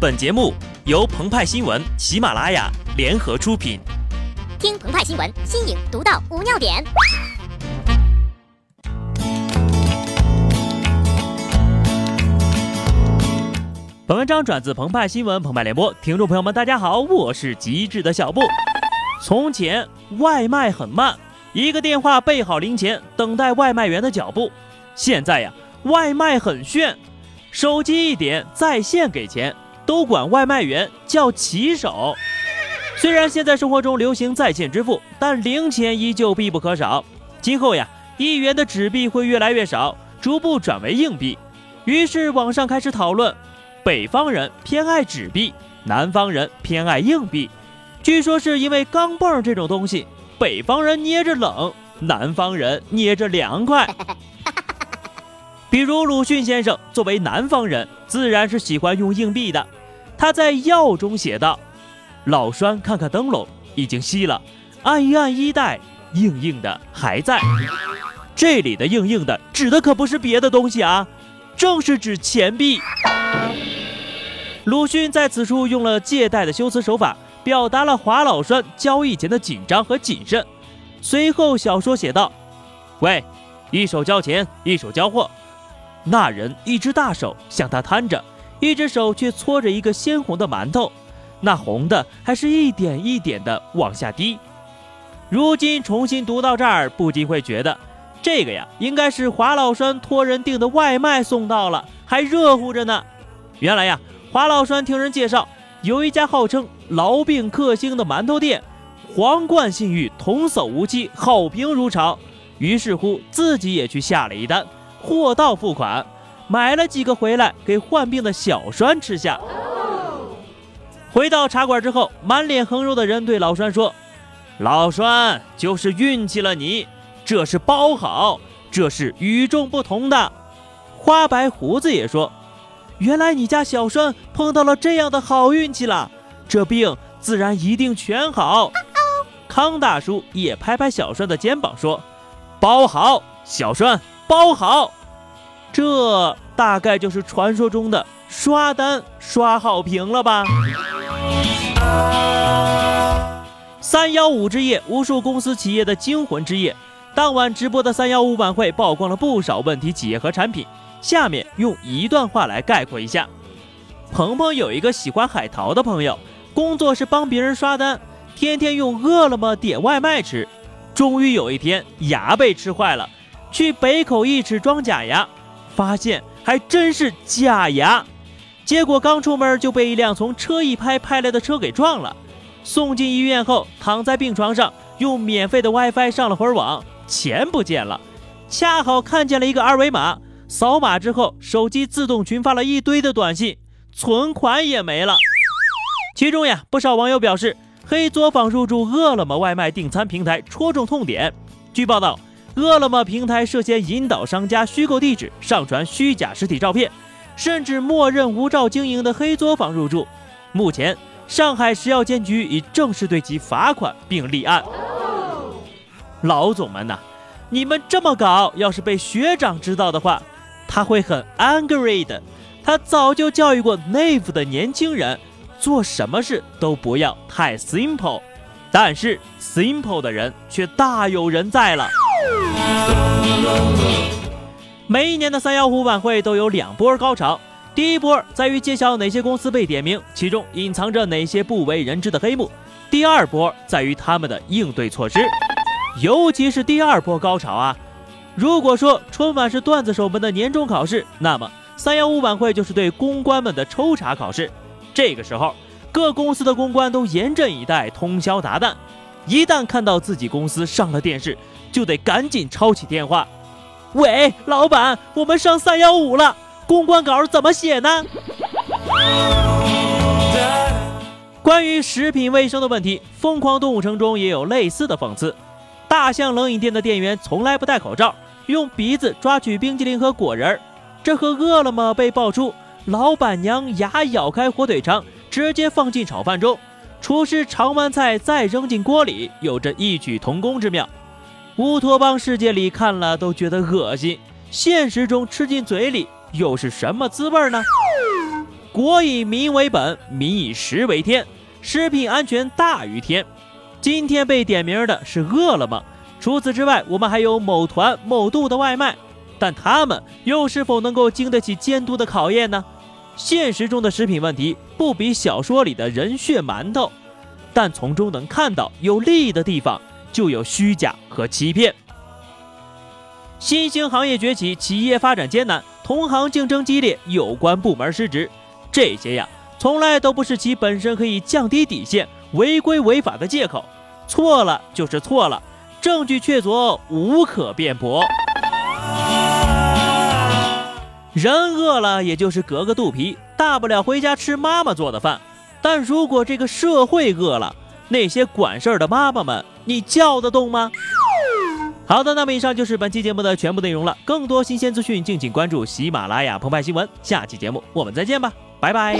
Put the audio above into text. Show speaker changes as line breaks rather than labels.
本节目由澎湃新闻、喜马拉雅联合出品。
听澎湃新闻，新颖独到，无尿点。
本文章转自澎湃新闻、澎湃联播，听众朋友们，大家好，我是极致的小布。从前外卖很慢，一个电话备好零钱，等待外卖员的脚步。现在呀，外卖很炫，手机一点，在线给钱。都管外卖员叫骑手。虽然现在生活中流行在线支付，但零钱依旧必不可少。今后呀，一元的纸币会越来越少，逐步转为硬币。于是网上开始讨论：北方人偏爱纸币，南方人偏爱硬币。据说是因为钢镚这种东西，北方人捏着冷，南方人捏着凉快。比如鲁迅先生作为南方人，自然是喜欢用硬币的。他在药中写道：“老栓看看灯笼，已经熄了；按一按衣带，硬硬的还在。”这里的硬硬的指的可不是别的东西啊，正是指钱币。鲁迅在此处用了借贷的修辞手法，表达了华老栓交易前的紧张和谨慎。随后小说写道：“喂，一手交钱，一手交货。那人一只大手向他摊着。”一只手却搓着一个鲜红的馒头，那红的还是一点一点的往下滴。如今重新读到这儿，不禁会觉得，这个呀，应该是华老栓托人订的外卖送到了，还热乎着呢。原来呀，华老栓听人介绍，有一家号称“痨病克星”的馒头店，皇冠信誉，童叟无欺，好评如潮。于是乎，自己也去下了一单，货到付款。买了几个回来给患病的小栓吃下。回到茶馆之后，满脸横肉的人对老栓说：“老栓，就是运气了你，这是包好，这是与众不同的。”花白胡子也说：“原来你家小栓碰到了这样的好运气了，这病自然一定全好。”康大叔也拍拍小栓的肩膀说：“包好，小栓，包好。”这大概就是传说中的刷单刷好评了吧？三幺五之夜，无数公司企业的惊魂之夜。当晚直播的三幺五晚会曝光了不少问题企业和产品。下面用一段话来概括一下：鹏鹏有一个喜欢海淘的朋友，工作是帮别人刷单，天天用饿了么点外卖吃。终于有一天，牙被吃坏了，去北口一齿装假牙。发现还真是假牙，结果刚出门就被一辆从车一拍拍来的车给撞了。送进医院后，躺在病床上，用免费的 WiFi 上了会儿网，钱不见了。恰好看见了一个二维码，扫码之后，手机自动群发了一堆的短信，存款也没了。其中呀，不少网友表示，黑作坊入驻饿了么外卖订餐平台，戳中痛点。据报道。饿了么平台涉嫌引导商家虚构地址、上传虚假实体照片，甚至默认无照经营的黑作坊入驻。目前，上海食药监局已正式对其罚款并立案。老总们呐，你们这么搞，要是被学长知道的话，他会很 angry 的。他早就教育过内部的年轻人，做什么事都不要太 simple。但是 simple 的人却大有人在了。每一年的三幺五晚会都有两波高潮，第一波在于揭晓哪些公司被点名，其中隐藏着哪些不为人知的黑幕；第二波在于他们的应对措施，尤其是第二波高潮啊！如果说春晚是段子手们的年终考试，那么三幺五晚会就是对公关们的抽查考试。这个时候，各公司的公关都严阵以待，通宵达旦，一旦看到自己公司上了电视。就得赶紧抄起电话，喂，老板，我们上三幺五了，公关稿怎么写呢？关于食品卫生的问题，《疯狂动物城》中也有类似的讽刺。大象冷饮店的店员从来不戴口罩，用鼻子抓取冰激凌和果仁儿，这和饿了么被爆出老板娘牙咬开火腿肠，直接放进炒饭中，厨师尝完菜再扔进锅里，有着异曲同工之妙。乌托邦世界里看了都觉得恶心，现实中吃进嘴里又是什么滋味呢？国以民为本，民以食为天，食品安全大于天。今天被点名的是饿了么，除此之外，我们还有某团、某度的外卖，但他们又是否能够经得起监督的考验呢？现实中的食品问题不比小说里的人血馒头，但从中能看到有利益的地方就有虚假和欺骗。新兴行业崛起，企业发展艰难，同行竞争激烈，有关部门失职。这些呀，从来都不是其本身可以降低底线、违规违法的借口。错了就是错了，证据确凿，无可辩驳。人饿了，也就是隔个肚皮，大不了回家吃妈妈做的饭。但如果这个社会饿了，那些管事儿的妈妈们，你叫得动吗？好的，那么以上就是本期节目的全部内容了。更多新鲜资讯，敬请关注喜马拉雅澎湃新闻。下期节目我们再见吧。拜拜。